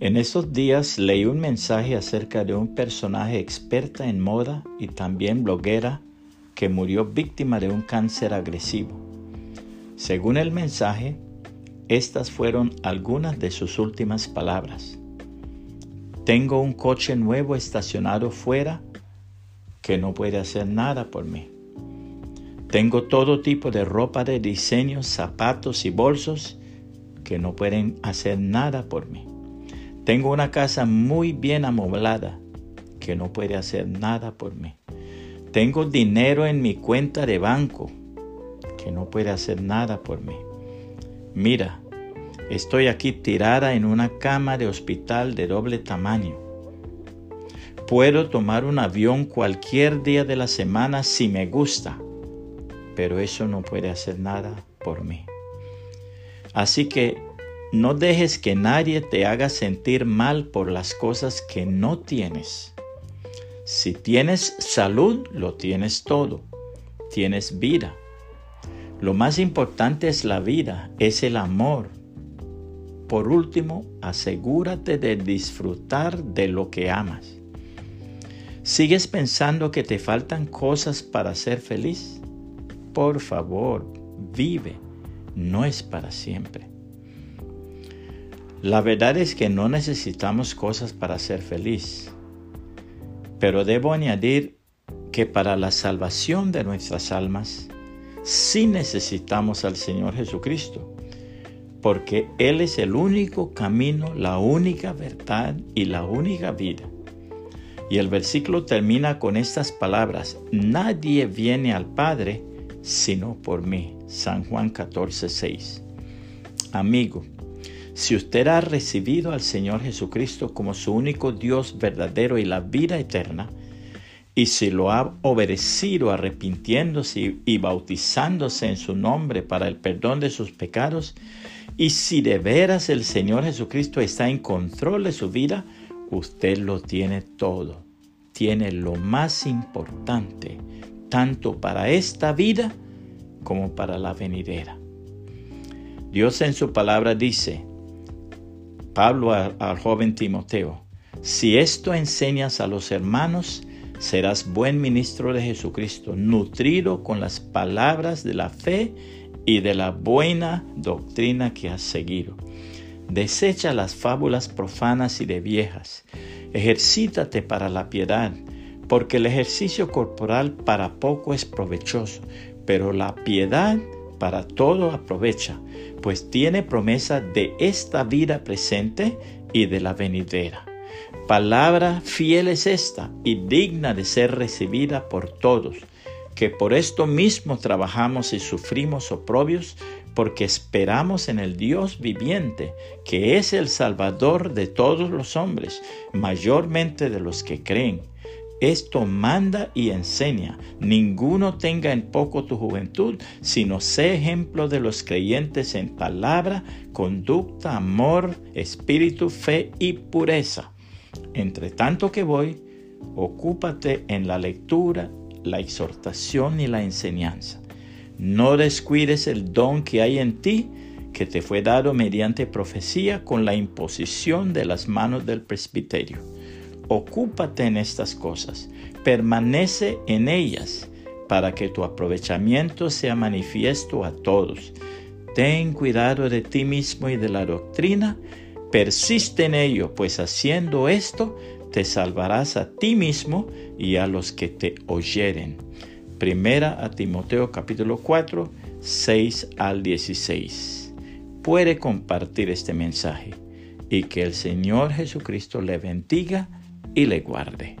En esos días leí un mensaje acerca de un personaje experta en moda y también bloguera que murió víctima de un cáncer agresivo. Según el mensaje, estas fueron algunas de sus últimas palabras. Tengo un coche nuevo estacionado fuera que no puede hacer nada por mí. Tengo todo tipo de ropa de diseño, zapatos y bolsos que no pueden hacer nada por mí. Tengo una casa muy bien amoblada que no puede hacer nada por mí. Tengo dinero en mi cuenta de banco que no puede hacer nada por mí. Mira, estoy aquí tirada en una cama de hospital de doble tamaño. Puedo tomar un avión cualquier día de la semana si me gusta, pero eso no puede hacer nada por mí. Así que no dejes que nadie te haga sentir mal por las cosas que no tienes. Si tienes salud, lo tienes todo. Tienes vida. Lo más importante es la vida, es el amor. Por último, asegúrate de disfrutar de lo que amas. ¿Sigues pensando que te faltan cosas para ser feliz? Por favor, vive. No es para siempre. La verdad es que no necesitamos cosas para ser feliz, pero debo añadir que para la salvación de nuestras almas sí necesitamos al Señor Jesucristo, porque Él es el único camino, la única verdad y la única vida. Y el versículo termina con estas palabras, nadie viene al Padre sino por mí. San Juan 14, 6. Amigo, si usted ha recibido al Señor Jesucristo como su único Dios verdadero y la vida eterna, y si lo ha obedecido arrepintiéndose y bautizándose en su nombre para el perdón de sus pecados, y si de veras el Señor Jesucristo está en control de su vida, usted lo tiene todo. Tiene lo más importante, tanto para esta vida como para la venidera. Dios en su palabra dice, Pablo al joven Timoteo, si esto enseñas a los hermanos, serás buen ministro de Jesucristo, nutrido con las palabras de la fe y de la buena doctrina que has seguido. Desecha las fábulas profanas y de viejas. Ejercítate para la piedad, porque el ejercicio corporal para poco es provechoso, pero la piedad para todo aprovecha, pues tiene promesa de esta vida presente y de la venidera. Palabra fiel es esta y digna de ser recibida por todos, que por esto mismo trabajamos y sufrimos oprobios, porque esperamos en el Dios viviente, que es el Salvador de todos los hombres, mayormente de los que creen esto manda y enseña. Ninguno tenga en poco tu juventud, sino sé ejemplo de los creyentes en palabra, conducta, amor, espíritu, fe y pureza. Entre tanto que voy, ocúpate en la lectura, la exhortación y la enseñanza. No descuides el don que hay en ti, que te fue dado mediante profecía con la imposición de las manos del presbiterio ocúpate en estas cosas, permanece en ellas, para que tu aprovechamiento sea manifiesto a todos. Ten cuidado de ti mismo y de la doctrina, persiste en ello, pues haciendo esto te salvarás a ti mismo y a los que te oyeren. Primera a Timoteo capítulo 4, 6 al 16. Puede compartir este mensaje y que el Señor Jesucristo le bendiga y le guarde.